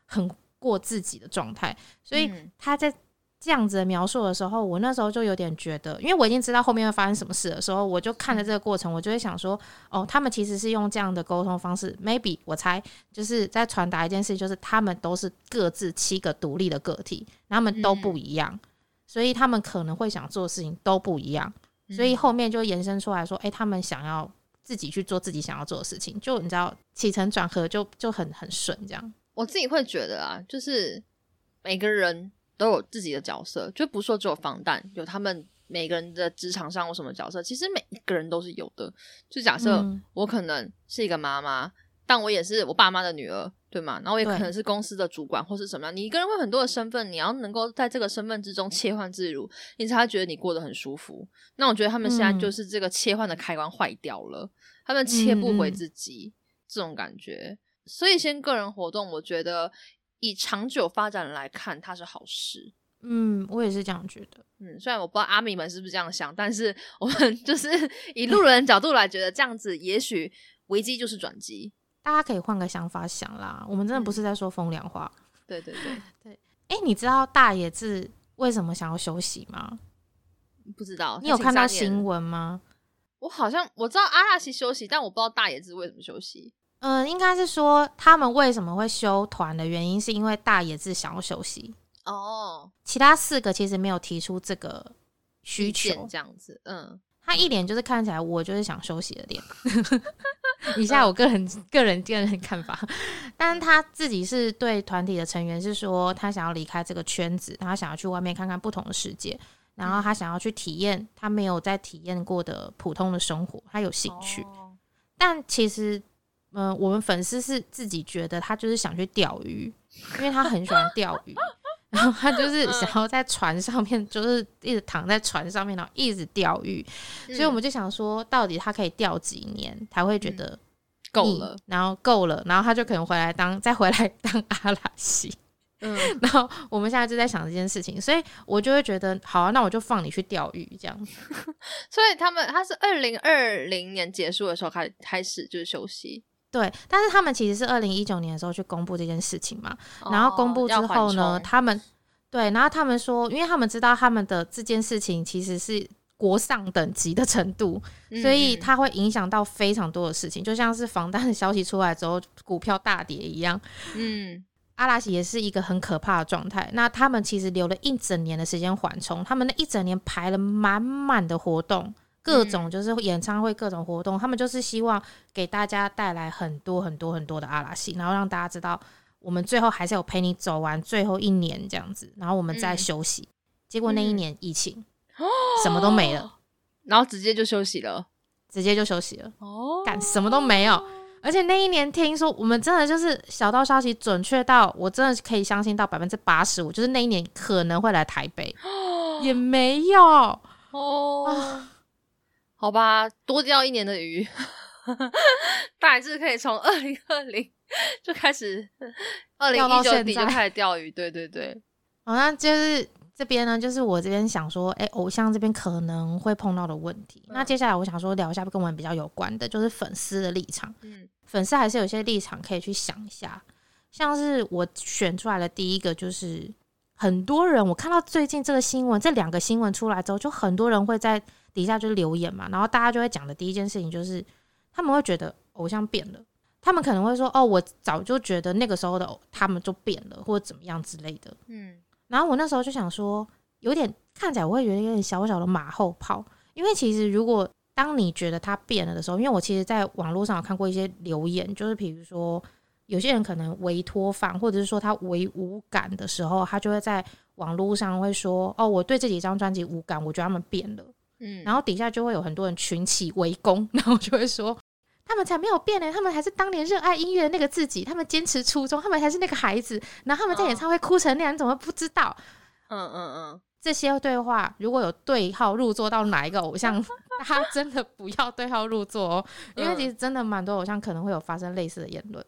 很过自己的状态，所以他在。这样子的描述的时候，我那时候就有点觉得，因为我已经知道后面会发生什么事的时候，我就看着这个过程，我就会想说，哦，他们其实是用这样的沟通方式，maybe 我猜就是在传达一件事，就是他们都是各自七个独立的个体，他们都不一样，所以他们可能会想做的事情都不一样，所以后面就延伸出来说，哎，他们想要自己去做自己想要做的事情，就你知道起承转合就就很很顺这样。我自己会觉得啊，就是每个人。都有自己的角色，就不说只有防弹有他们每个人的职场上有什么角色，其实每一个人都是有的。就假设我可能是一个妈妈，但我也是我爸妈的女儿，对吗？然后我也可能是公司的主管或是什么样。你一个人会很多的身份，你要能够在这个身份之中切换自如，你才会觉得你过得很舒服。那我觉得他们现在就是这个切换的开关坏掉了，他们切不回自己这种感觉。所以先个人活动，我觉得。以长久发展来看，它是好事。嗯，我也是这样觉得。嗯，虽然我不知道阿米们是不是这样想，但是我们就是 以路人角度来觉得，这样子也许危机就是转机。大家可以换个想法想啦，我们真的不是在说风凉话。对对对对。哎，你知道大野智为什么想要休息吗？不知道。你有看到新闻吗？我好像我知道阿拉西休息，但我不知道大野智为什么休息。嗯，应该是说他们为什么会休团的原因，是因为大野智想要休息哦。其他四个其实没有提出这个需求，这样子。嗯，他一脸就是看起来我就是想休息的脸。以下我个人个人个人看法，但是他自己是对团体的成员是说，他想要离开这个圈子，他想要去外面看看不同的世界，然后他想要去体验他没有在体验过的普通的生活，他有兴趣。但其实。嗯，我们粉丝是自己觉得他就是想去钓鱼，因为他很喜欢钓鱼，然后他就是想要在船上面，就是一直躺在船上面，然后一直钓鱼。所以我们就想说，到底他可以钓几年才会觉得够了？然后够了，然后他就可能回来当再回来当阿拉西。嗯，然后我们现在就在想这件事情，所以我就会觉得，好啊，那我就放你去钓鱼这样。所以他们他是二零二零年结束的时候开开始就是休息。对，但是他们其实是二零一九年的时候去公布这件事情嘛，然后公布之后呢，他们对，然后他们说，因为他们知道他们的这件事情其实是国上等级的程度，所以它会影响到非常多的事情，就像是防弹的消息出来之后，股票大跌一样。嗯，阿拉西也是一个很可怕的状态。那他们其实留了一整年的时间缓冲，他们那一整年排了满满的活动。各种就是演唱会，各种活动，他们就是希望给大家带来很多很多很多的阿拉西，然后让大家知道我们最后还是有陪你走完最后一年这样子，然后我们再休息。结果那一年疫情，什么都没了，然后直接就休息了，直接就休息了。哦，干什么都没有，而且那一年听说我们真的就是小道消息准确到，我真的可以相信到百分之八十五，就是那一年可能会来台北，也没有哦。好吧，多钓一年的鱼，大概是可以从二零二零就开始，二零一九底就开始钓鱼。对对对，好，那就是这边呢，就是我这边想说，哎，偶像这边可能会碰到的问题。那接下来我想说聊一下跟我们比较有关的，就是粉丝的立场。嗯，粉丝还是有些立场可以去想一下，像是我选出来的第一个，就是很多人我看到最近这个新闻，这两个新闻出来之后，就很多人会在。底下就是留言嘛，然后大家就会讲的第一件事情就是，他们会觉得偶像变了，他们可能会说，哦，我早就觉得那个时候的他们就变了，或者怎么样之类的。嗯，然后我那时候就想说，有点看起来我会觉得有点小小的马后炮，因为其实如果当你觉得他变了的时候，因为我其实在网络上有看过一些留言，就是比如说有些人可能为脱饭，或者是说他为无感的时候，他就会在网络上会说，哦，我对这几张专辑无感，我觉得他们变了。嗯，然后底下就会有很多人群起围攻，然后就会说他们才没有变呢，他们还是当年热爱音乐的那个自己，他们坚持初衷，他们还是那个孩子。然后他们在演唱会哭成那样，你怎么不知道？嗯嗯嗯，这些对话如果有对号入座到哪一个偶像，他真的不要对号入座哦，因为其实真的蛮多偶像可能会有发生类似的言论。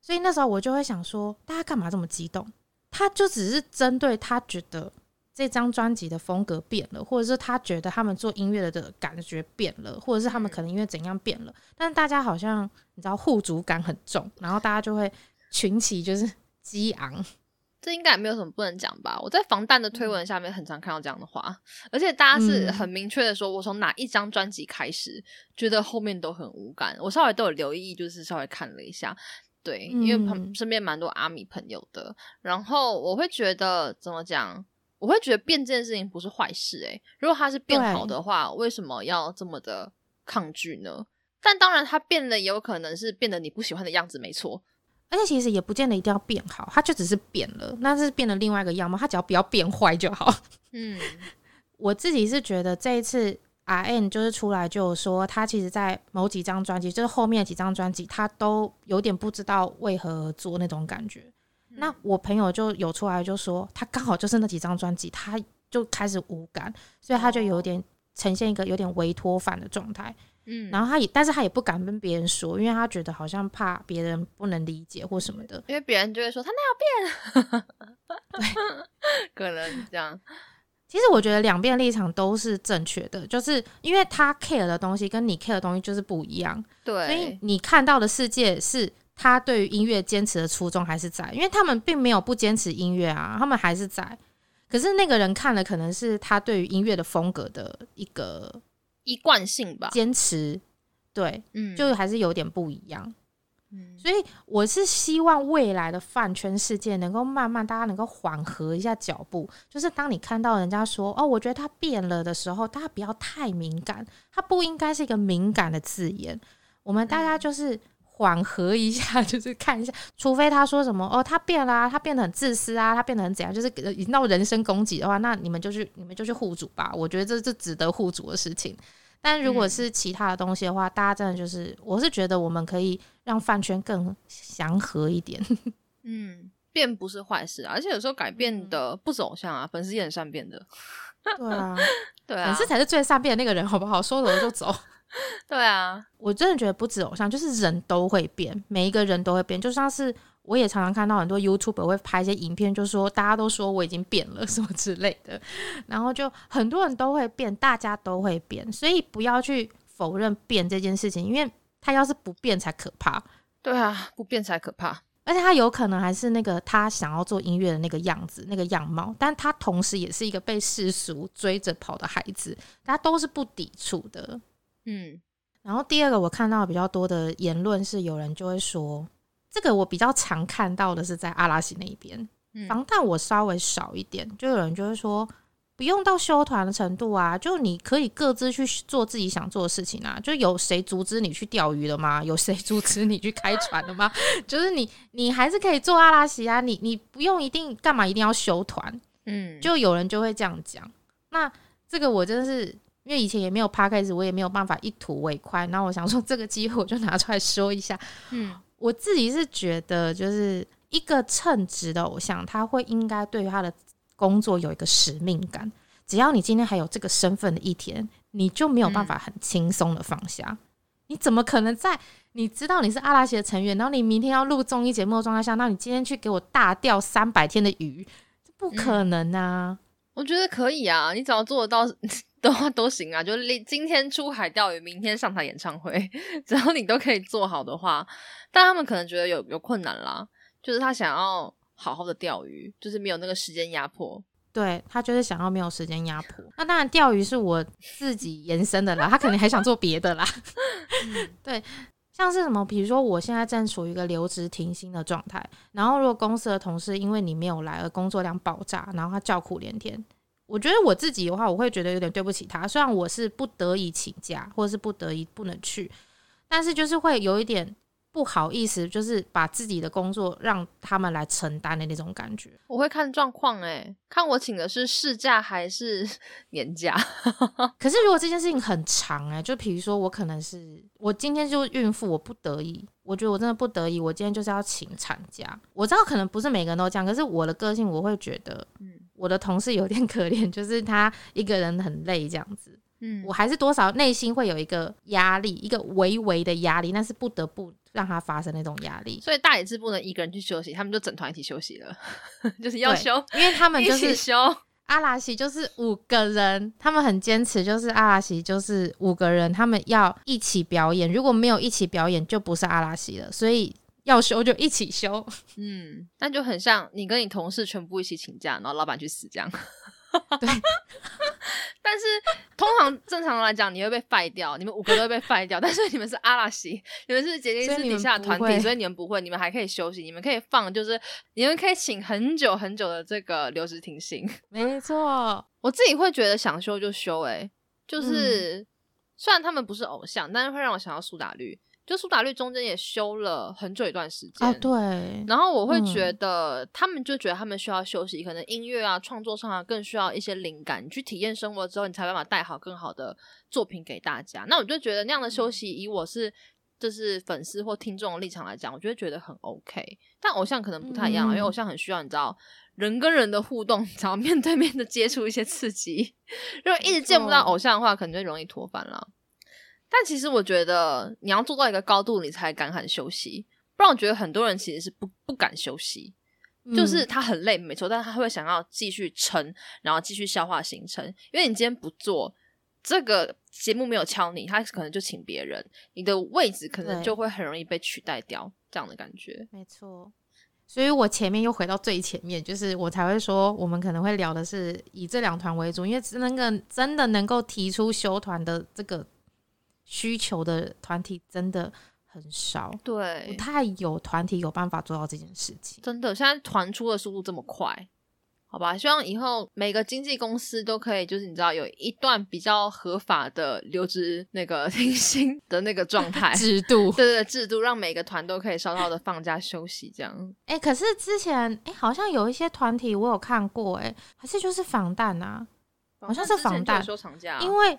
所以那时候我就会想说，大家干嘛这么激动？他就只是针对他觉得这张专辑的风格变了，或者是他觉得他们做音乐的感觉变了，或者是他们可能因为怎样变了。但是大家好像你知道互主感很重，然后大家就会群起就是激昂。这应该也没有什么不能讲吧？我在防弹的推文下面很常看到这样的话，而且大家是很明确的说，我从哪一张专辑开始觉得后面都很无感。我稍微都有留意，就是稍微看了一下。对，因为旁身边蛮多阿米朋友的，然后我会觉得怎么讲？我会觉得变这件事情不是坏事诶。如果它是变好的话，为什么要这么的抗拒呢？但当然，它变了也有可能是变得你不喜欢的样子，没错。而且其实也不见得一定要变好，它就只是变了，那是变了另外一个样貌，它只要不要变坏就好。嗯，我自己是觉得这一次。R N 就是出来就说，他其实，在某几张专辑，就是后面几张专辑，他都有点不知道为何做那种感觉。那我朋友就有出来就说，他刚好就是那几张专辑，他就开始无感，所以他就有点呈现一个有点微脱反的状态。嗯，然后他也，但是他也不敢跟别人说，因为他觉得好像怕别人不能理解或什么的，因为别人就会说他那要变，对，可能这样。其实我觉得两边立场都是正确的，就是因为他 care 的东西跟你 care 的东西就是不一样，对，所以你看到的世界是他对于音乐坚持的初衷还是在，因为他们并没有不坚持音乐啊，他们还是在，可是那个人看了可能是他对于音乐的风格的一个一贯性吧，坚持，对，嗯，就还是有点不一样。所以我是希望未来的饭圈世界能够慢慢，大家能够缓和一下脚步。就是当你看到人家说“哦，我觉得他变了”的时候，大家不要太敏感，它不应该是一个敏感的字眼。我们大家就是缓和一下，就是看一下，除非他说什么“哦，他变了，他变得很自私啊，他变得很怎样”，就是已经到人身攻击的话，那你们就去，你们就去护主吧。我觉得这是值得护主的事情。但如果是其他的东西的话，大家真的就是，我是觉得我们可以让饭圈更祥和一点。嗯，变不是坏事，而且有时候改变的不走向啊，粉丝也很善变的。对啊，对啊，粉丝才是最善变的那个人，好不好？说走就走。对啊，我真的觉得不止偶像，就是人都会变，每一个人都会变，就像是。我也常常看到很多 YouTube 会拍一些影片，就说大家都说我已经变了 什么之类的，然后就很多人都会变，大家都会变，所以不要去否认变这件事情，因为他要是不变才可怕。对啊，不变才可怕，而且他有可能还是那个他想要做音乐的那个样子、那个样貌，但他同时也是一个被世俗追着跑的孩子，大家都是不抵触的。嗯，然后第二个我看到比较多的言论是，有人就会说。这个我比较常看到的是在阿拉西那一边，防弹我稍微少一点。就有人就会说，不用到修团的程度啊，就你可以各自去做自己想做的事情啊。就有谁阻止你去钓鱼了吗？有谁阻止你去开船了吗？就是你，你还是可以做阿拉西啊。你你不用一定干嘛一定要修团，嗯，就有人就会这样讲。那这个我真的是因为以前也没有趴开始，我也没有办法一吐为快。然后我想说，这个机会我就拿出来说一下，嗯。我自己是觉得，就是一个称职的偶像，他会应该对于他的工作有一个使命感。只要你今天还有这个身份的一天，你就没有办法很轻松的放下。你怎么可能在你知道你是阿拉西的成员，然后你明天要录综艺节目的状态下，那你今天去给我大钓三百天的鱼，这不可能啊！我觉得可以啊，你只要做得到。的话 都行啊，就今天出海钓鱼，明天上台演唱会，只要你都可以做好的话，但他们可能觉得有有困难啦，就是他想要好好的钓鱼，就是没有那个时间压迫，对他就是想要没有时间压迫。那当然钓鱼是我自己延伸的啦，他肯定还想做别的啦。对，像是什么，比如说我现在正处于一个留职停薪的状态，然后如果公司的同事因为你没有来而工作量爆炸，然后他叫苦连天。我觉得我自己的话，我会觉得有点对不起他。虽然我是不得已请假，或者是不得已不能去，但是就是会有一点不好意思，就是把自己的工作让他们来承担的那种感觉。我会看状况，诶，看我请的是事假还是 年假。可是如果这件事情很长，诶，就比如说我可能是我今天就孕妇，我不得已，我觉得我真的不得已，我今天就是要请产假。我知道可能不是每个人都这样，可是我的个性我会觉得，嗯，我的同事有点 可怜，就是他一个人很累这样子。嗯，我还是多少内心会有一个压力，一个微微的压力，但是不得不让他发生那种压力。所以大野智不能一个人去休息，他们就整团一起休息了，就是要休，因为他们就是休。阿拉西就是五个人，他们很坚持，就是阿拉西就是五个人，他们要一起表演，如果没有一起表演，就不是阿拉西了。所以要休就一起休。嗯，那就很像你跟你同事全部一起请假，然后老板去死这样。对，但是通常正常来讲，你会被废掉，你们五个都会被废掉。但是你们是阿拉西，你们是杰尼斯底下的团体，所以你们不会，你们还可以休息，你们可以放，就是你们可以请很久很久的这个留职停薪。没错，我自己会觉得想休就休，哎，就是虽然他们不是偶像，但是会让我想到苏打绿。就苏打绿中间也休了很久一段时间啊，对。然后我会觉得他们就觉得他们需要休息，可能音乐啊、创作上啊更需要一些灵感。你去体验生活之后，你才办法带好更好的作品给大家。那我就觉得那样的休息，以我是就是粉丝或听众的立场来讲，我就会觉得很 OK。但偶像可能不太一样，因为偶像很需要你知道人跟人的互动，然后面对面的接触一些刺激。如果一直见不到偶像的话，可能就容易脱饭了。但其实我觉得你要做到一个高度，你才敢喊休息。不然我觉得很多人其实是不不敢休息，就是他很累，没错，但是他会想要继续撑，然后继续消化行程。因为你今天不做这个节目，没有敲你，他可能就请别人，你的位置可能就会很容易被取代掉，这样的感觉。没错，所以我前面又回到最前面，就是我才会说，我们可能会聊的是以这两团为主，因为那个真的能够提出休团的这个。需求的团体真的很少，对，不太有团体有办法做到这件事情。真的，现在团出的速度这么快，好吧？希望以后每个经纪公司都可以，就是你知道，有一段比较合法的留职那个 停薪的那个状态 制度，对对对，制度让每个团都可以稍稍的放假休息，这样。哎，可是之前哎，好像有一些团体我有看过，哎，还是就是防弹啊，好像是防弹休长假，因为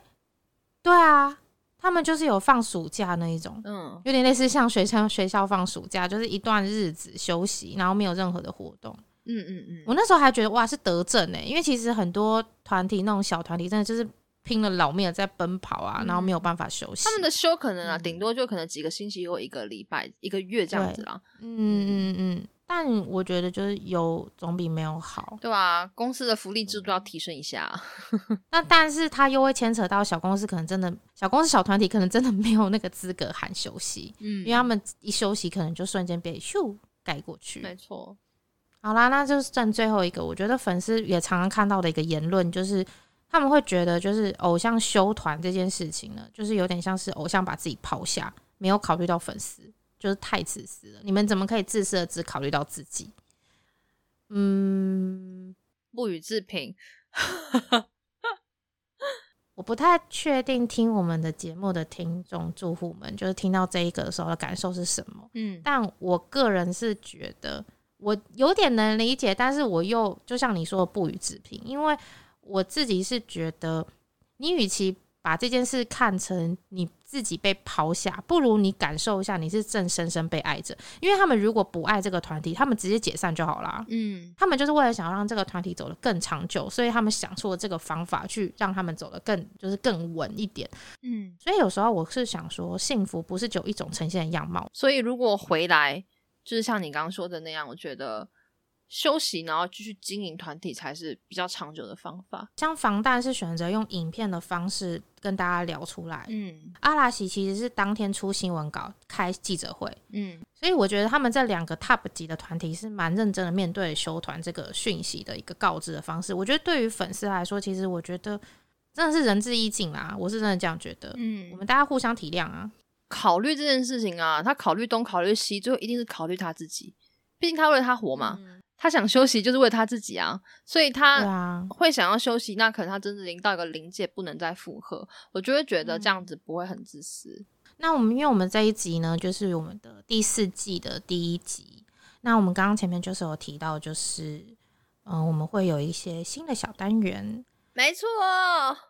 对啊。他们就是有放暑假那一种，嗯，有点类似像学生学校放暑假，就是一段日子休息，然后没有任何的活动。嗯嗯嗯。我那时候还觉得哇是德政呢，因为其实很多团体那种小团体真的就是拼了老命的在奔跑啊，然后没有办法休息。他们的休可能啊，顶多就可能几个星期或一个礼拜、一个月这样子啦。嗯嗯嗯。但我觉得就是有总比没有好，对吧？公司的福利制度要提升一下。那但是他又会牵扯到小公司，可能真的小公司小团体可能真的没有那个资格喊休息，嗯，因为他们一休息可能就瞬间被咻盖过去。没错。好啦，那就是剩最后一个，我觉得粉丝也常常看到的一个言论，就是他们会觉得，就是偶像修团这件事情呢，就是有点像是偶像把自己抛下，没有考虑到粉丝。就是太自私了，你们怎么可以自私的只考虑到自己？嗯，不予置评。我不太确定听我们的节目的听众住户们，就是听到这一个的时候的感受是什么？嗯，但我个人是觉得我有点能理解，但是我又就像你说的不予置评，因为我自己是觉得，你与其把这件事看成你。自己被抛下，不如你感受一下，你是正深深被爱着。因为他们如果不爱这个团体，他们直接解散就好啦。嗯，他们就是为了想要让这个团体走得更长久，所以他们想出了这个方法，去让他们走得更就是更稳一点。嗯，所以有时候我是想说，幸福不是只有一种呈现的样貌。所以如果回来，就是像你刚刚说的那样，我觉得。休息，然后继续经营团体才是比较长久的方法。像防弹是选择用影片的方式跟大家聊出来，嗯，阿拉西其实是当天出新闻稿、开记者会，嗯，所以我觉得他们这两个 top 级的团体是蛮认真的面对休团这个讯息的一个告知的方式。我觉得对于粉丝来说，其实我觉得真的是仁至义尽啦，我是真的这样觉得。嗯，我们大家互相体谅啊，考虑这件事情啊，他考虑东考虑西，最后一定是考虑他自己，毕竟他为了他活嘛。他想休息，就是为他自己啊，所以他会想要休息。那可能他真的已经到一个临界，不能再负荷。我就会觉得这样子不会很自私。那我们因为我们这一集呢，就是我们的第四季的第一集。那我们刚刚前面就是有提到，就是嗯，我们会有一些新的小单元。没错，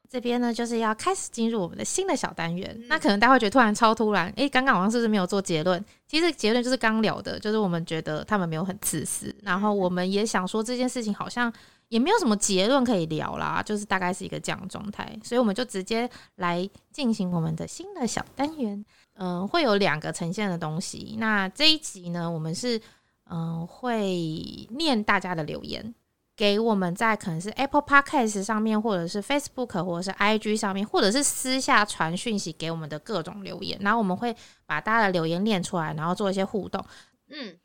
这边呢就是要开始进入我们的新的小单元。那可能大家会觉得突然超突然，诶，刚刚好像是不是没有做结论？其实结论就是刚聊的，就是我们觉得他们没有很自私，然后我们也想说这件事情好像也没有什么结论可以聊啦，就是大概是一个这样状态，所以我们就直接来进行我们的新的小单元。嗯，会有两个呈现的东西。那这一集呢，我们是嗯会念大家的留言。给我们在可能是 Apple Podcast 上面，或者是 Facebook，或者是 IG 上面，或者是私下传讯息给我们的各种留言，然后我们会把大家的留言念出来，然后做一些互动。嗯，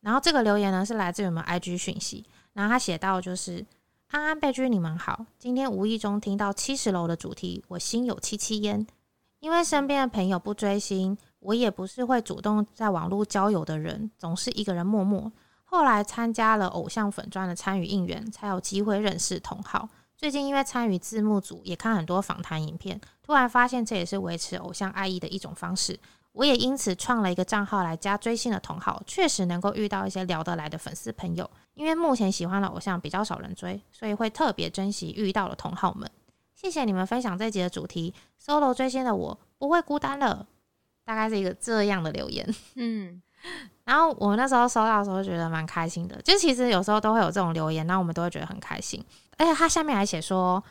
然后这个留言呢是来自于我们 IG 讯息，然后他写到就是安安贝君你们好，今天无意中听到七十楼的主题，我心有戚戚焉，因为身边的朋友不追星，我也不是会主动在网络交友的人，总是一个人默默。后来参加了偶像粉专的参与应援，才有机会认识同好。最近因为参与字幕组，也看很多访谈影片，突然发现这也是维持偶像爱意的一种方式。我也因此创了一个账号来加追星的同好，确实能够遇到一些聊得来的粉丝朋友。因为目前喜欢的偶像比较少人追，所以会特别珍惜遇到的同好们。谢谢你们分享这集的主题，solo 追星的我不会孤单了。大概是一个这样的留言，嗯。然后我那时候收到的时候，觉得蛮开心的。就其实有时候都会有这种留言，那我们都会觉得很开心。而且他下面还写说：“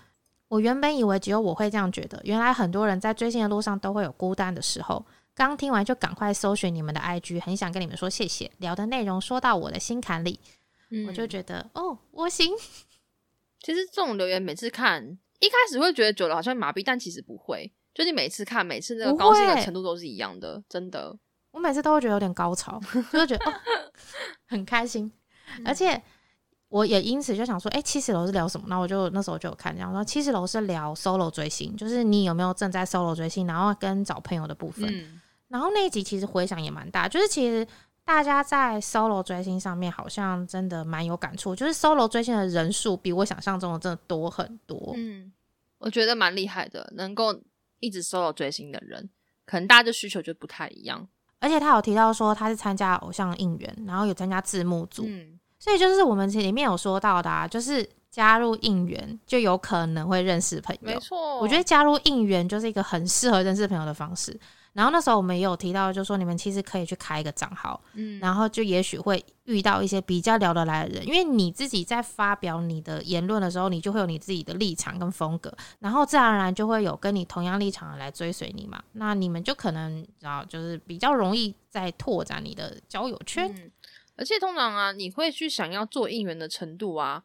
我原本以为只有我会这样觉得，原来很多人在追星的路上都会有孤单的时候。”刚听完就赶快搜寻你们的 IG，很想跟你们说谢谢。聊的内容说到我的心坎里，我就觉得哦，我行。其实这种留言每次看，一开始会觉得久了好像麻痹，但其实不会。就你每次看，每次那个高兴的程度都是一样的，真的。我每次都会觉得有点高潮，就会觉得哦很开心，而且我也因此就想说，哎，七十楼是聊什么？那我就那时候就有看，然后说七十楼是聊 solo 追星，就是你有没有正在 solo 追星，然后跟找朋友的部分。然后那一集其实回响也蛮大，就是其实大家在 solo 追星上面好像真的蛮有感触，就是 solo 追星的人数比我想象中的真的多很多。嗯，我觉得蛮厉害的，能够一直 solo 追星的人，可能大家的需求就不太一样。而且他有提到说他是参加偶像应援，然后有参加字幕组，所以就是我们里面有说到的，啊，就是加入应援就有可能会认识朋友。没错，我觉得加入应援就是一个很适合认识朋友的方式。然后那时候我们也有提到，就说你们其实可以去开一个账号，嗯，然后就也许会遇到一些比较聊得来的人，因为你自己在发表你的言论的时候，你就会有你自己的立场跟风格，然后自然而然就会有跟你同样立场的来追随你嘛，那你们就可能然后就是比较容易在拓展你的交友圈，而且通常啊，你会去想要做应援的程度啊，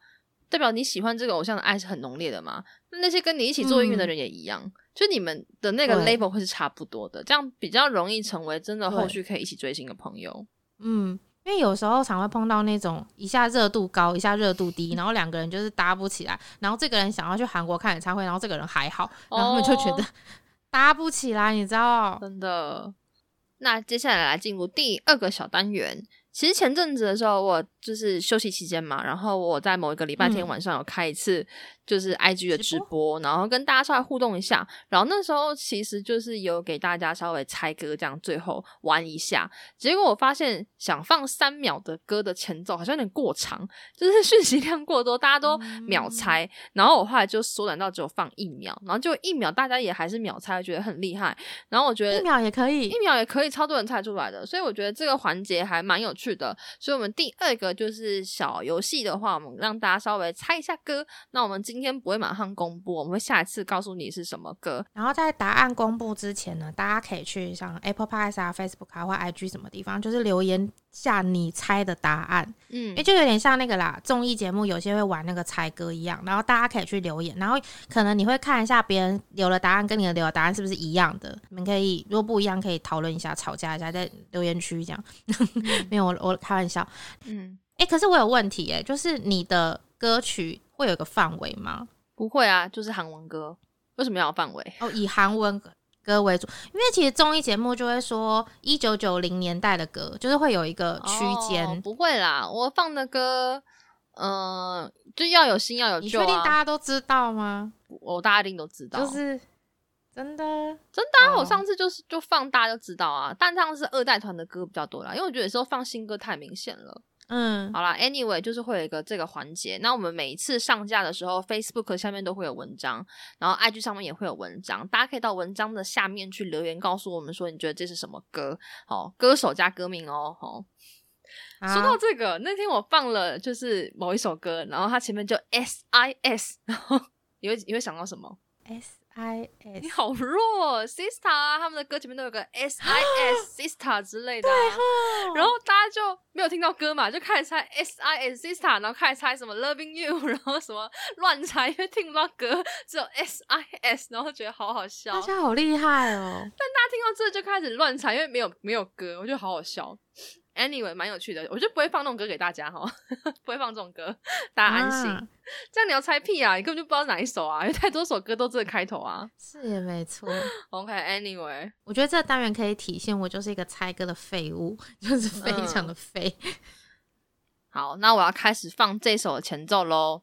代表你喜欢这个偶像的爱是很浓烈的嘛，那那些跟你一起做应援的人也一样。就你们的那个 label 会是差不多的，这样比较容易成为真的后续可以一起追星的朋友。嗯，因为有时候常会碰到那种一下热度高，一下热度低，然后两个人就是搭不起来。然后这个人想要去韩国看演唱会，然后这个人还好，然后他们就觉得 搭不起来，你知道？真的。那接下来来进入第二个小单元。其实前阵子的时候，我就是休息期间嘛，然后我在某一个礼拜天晚上有开一次就是 I G 的直播，然后跟大家稍微互动一下。然后那时候其实就是有给大家稍微猜歌，这样最后玩一下。结果我发现想放三秒的歌的前奏好像有点过长，就是 讯息量过多，大家都秒猜。然后我后来就缩短到只有放一秒，然后就一秒大家也还是秒猜，觉得很厉害。然后我觉得一秒也可以，一秒也可以，超多人猜出来的。所以我觉得这个环节还蛮有趣。的，所以，我们第二个就是小游戏的话，我们让大家稍微猜一下歌。那我们今天不会马上公布，我们会下一次告诉你是什么歌。然后在答案公布之前呢，大家可以去像 Apple Podcast 啊、Facebook 啊或 IG 什么地方，就是留言下你猜的答案。嗯，也就有点像那个啦，综艺节目有些会玩那个猜歌一样。然后大家可以去留言，然后可能你会看一下别人留的答案跟你的留的答案是不是一样的。你们可以如果不一样，可以讨论一下、吵架一下，在留言区这样。没有。我开玩笑，嗯，哎，可是我有问题，哎，就是你的歌曲会有个范围吗？不会啊，就是韩文歌，为什么要有范围？哦，以韩文歌为主，因为其实综艺节目就会说一九九零年代的歌，就是会有一个区间。不会啦，我放的歌，嗯，就要有新，要有旧。你确定大家都知道吗？我大家一定都知道，就是真的真的啊！我上次就是就放大就知道啊，但这样是二代团的歌比较多啦，因为我觉得有时候放新歌太明显了。嗯，好啦 a n y w a y 就是会有一个这个环节。那我们每一次上架的时候，Facebook 下面都会有文章，然后 IG 上面也会有文章，大家可以到文章的下面去留言，告诉我们说你觉得这是什么歌，好，歌手加歌名哦，好。说到这个，那天我放了就是某一首歌，然后它前面就 S I S，然后 你会你会想到什么？S I S，你好弱，Sister 啊，他们的歌前面都有个 S I S，Sister 之类的，然后大家就没有听到歌嘛，就开始猜 S I S，Sister，然后开始猜什么 Loving You，然后什么乱猜，因为听不到歌，只有 S I S，然后觉得好好笑，大家好厉害哦！但大家听到这就开始乱猜，因为没有没有歌，我觉得好好笑。Anyway，蛮有趣的，我就不会放那种歌给大家哈，不会放这种歌，大家安心。这样你要猜屁啊？你根本就不知道哪一首啊，因为太多首歌都这个开头啊。是也没错。OK，Anyway，我觉得这个单元可以体现我就是一个猜歌的废物，就是非常的废。好，那我要开始放这首的前奏喽。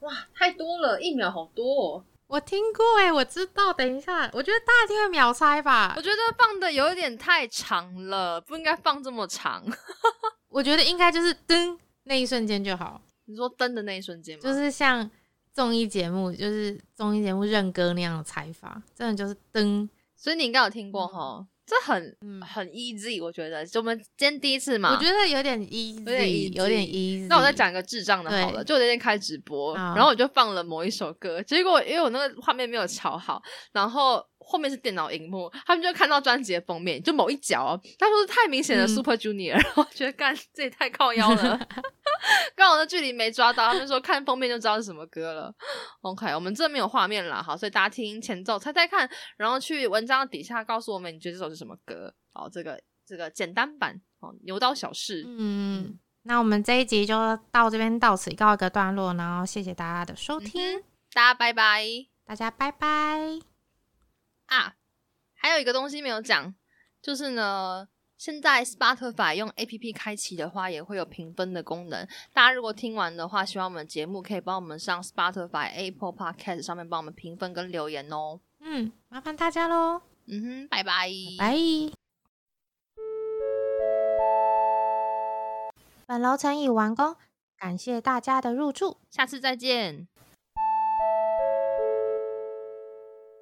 哇，太多了，一秒好多。我听过哎，我知道。等一下，我觉得大家听会秒猜吧。我觉得放的有一点太长了，不应该放这么长。我觉得应该就是噔那一瞬间就好。你说噔的那一瞬间吗？就是像综艺节目，就是综艺节目认歌那样的猜法，真的就是噔。所以你应该有听过哈。这很很 easy，我觉得，就我们今天第一次嘛，我觉得有点 easy，有点有点 easy。那我再讲一个智障的好了，就我那天开直播，然后我就放了某一首歌，结果因为我那个画面没有调好，然后。后面是电脑荧幕，他们就看到专辑的封面，就某一角，他说是太明显的 Super Junior，然后觉得干这也太靠腰了，刚好的距离没抓到，他们说看封面就知道是什么歌了。OK，我们这没有画面了，好，所以大家听前奏猜猜看，然后去文章底下告诉我们你觉得这首是什么歌。好，这个这个简单版哦，牛刀小试。嗯，那我们这一集就到这边到此告一个段落，然后谢谢大家的收听，大家拜拜，大家拜拜。啊，还有一个东西没有讲，就是呢，现在 Spotify 用 A P P 开启的话，也会有评分的功能。大家如果听完的话，希望我们节目可以帮我们上 Spotify、Apple Podcast 上面帮我们评分跟留言哦。嗯，麻烦大家喽。嗯哼，拜拜，拜。本楼层已完工，感谢大家的入住，下次再见。